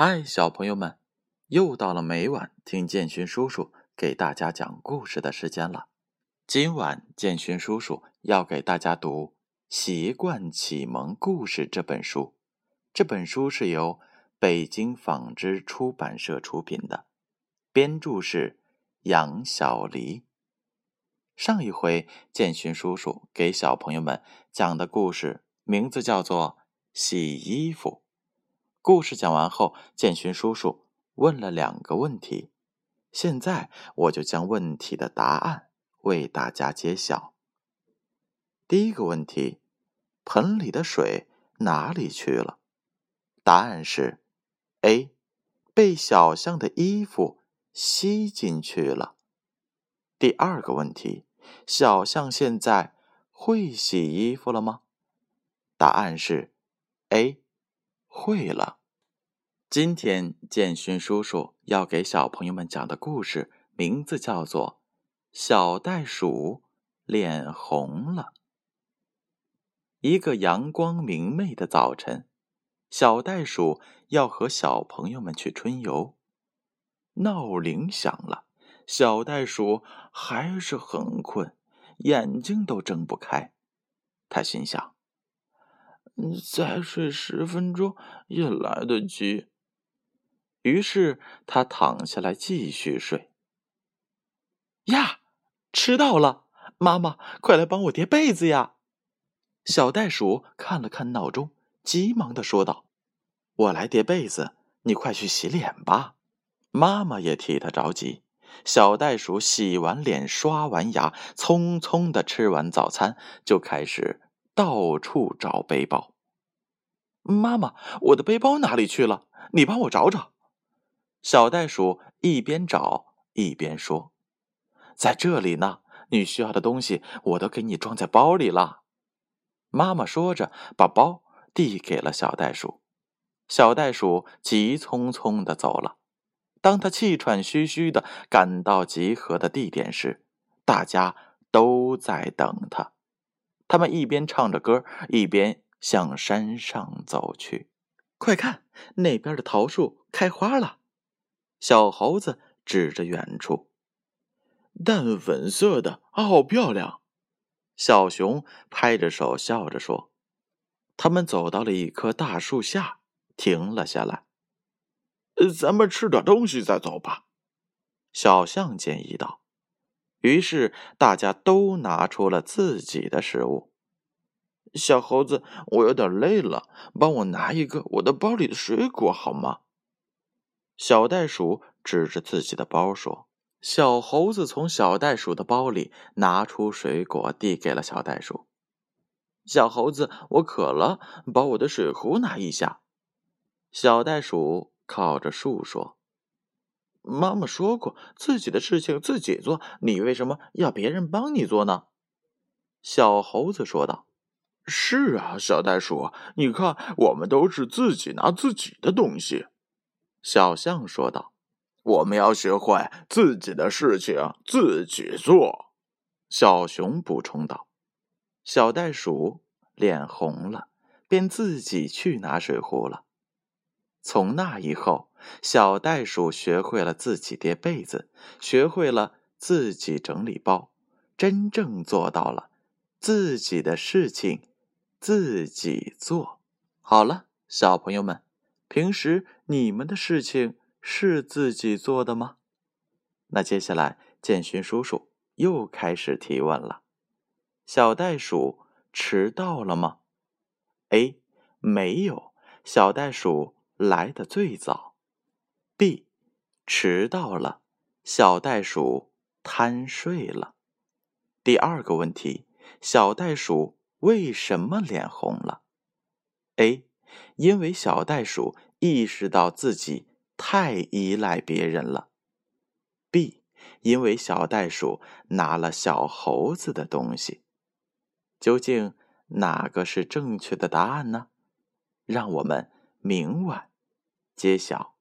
嗨，小朋友们，又到了每晚听建勋叔叔给大家讲故事的时间了。今晚建勋叔叔要给大家读《习惯启蒙故事》这本书。这本书是由北京纺织出版社出品的，编著是杨小黎。上一回建勋叔叔给小朋友们讲的故事名字叫做《洗衣服》。故事讲完后，建勋叔叔问了两个问题，现在我就将问题的答案为大家揭晓。第一个问题：盆里的水哪里去了？答案是 A，被小象的衣服吸进去了。第二个问题：小象现在会洗衣服了吗？答案是 A，会了。今天建勋叔叔要给小朋友们讲的故事名字叫做《小袋鼠脸红了》。一个阳光明媚的早晨，小袋鼠要和小朋友们去春游。闹铃响了，小袋鼠还是很困，眼睛都睁不开。他心想：“再睡十分钟也来得及。”于是他躺下来继续睡。呀，迟到了！妈妈，快来帮我叠被子呀！小袋鼠看了看闹钟，急忙的说道：“我来叠被子，你快去洗脸吧。”妈妈也替他着急。小袋鼠洗完脸、刷完牙，匆匆的吃完早餐，就开始到处找背包。妈妈，我的背包哪里去了？你帮我找找。小袋鼠一边找一边说：“在这里呢，你需要的东西我都给你装在包里了。”妈妈说着，把包递给了小袋鼠。小袋鼠急匆匆的走了。当他气喘吁吁的赶到集合的地点时，大家都在等他。他们一边唱着歌，一边向山上走去。快看，那边的桃树开花了！小猴子指着远处，淡粉色的，好漂亮。小熊拍着手笑着说：“他们走到了一棵大树下，停了下来。咱们吃点东西再走吧。”小象建议道。于是大家都拿出了自己的食物。小猴子，我有点累了，帮我拿一个我的包里的水果好吗？小袋鼠指着自己的包说：“小猴子从小袋鼠的包里拿出水果，递给了小袋鼠。小猴子，我渴了，把我的水壶拿一下。”小袋鼠靠着树说：“妈妈说过，自己的事情自己做，你为什么要别人帮你做呢？”小猴子说道：“是啊，小袋鼠，你看，我们都是自己拿自己的东西。”小象说道：“我们要学会自己的事情自己做。”小熊补充道：“小袋鼠脸红了，便自己去拿水壶了。”从那以后，小袋鼠学会了自己叠被子，学会了自己整理包，真正做到了自己的事情自己做。好了，小朋友们。平时你们的事情是自己做的吗？那接下来建勋叔叔又开始提问了：小袋鼠迟到了吗？A. 没有，小袋鼠来的最早。B. 迟到了，小袋鼠贪睡了。第二个问题：小袋鼠为什么脸红了？A. 因为小袋鼠意识到自己太依赖别人了。B，因为小袋鼠拿了小猴子的东西。究竟哪个是正确的答案呢？让我们明晚揭晓。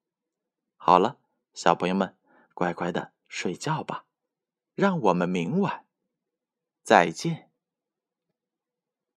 好了，小朋友们，乖乖的睡觉吧。让我们明晚再见。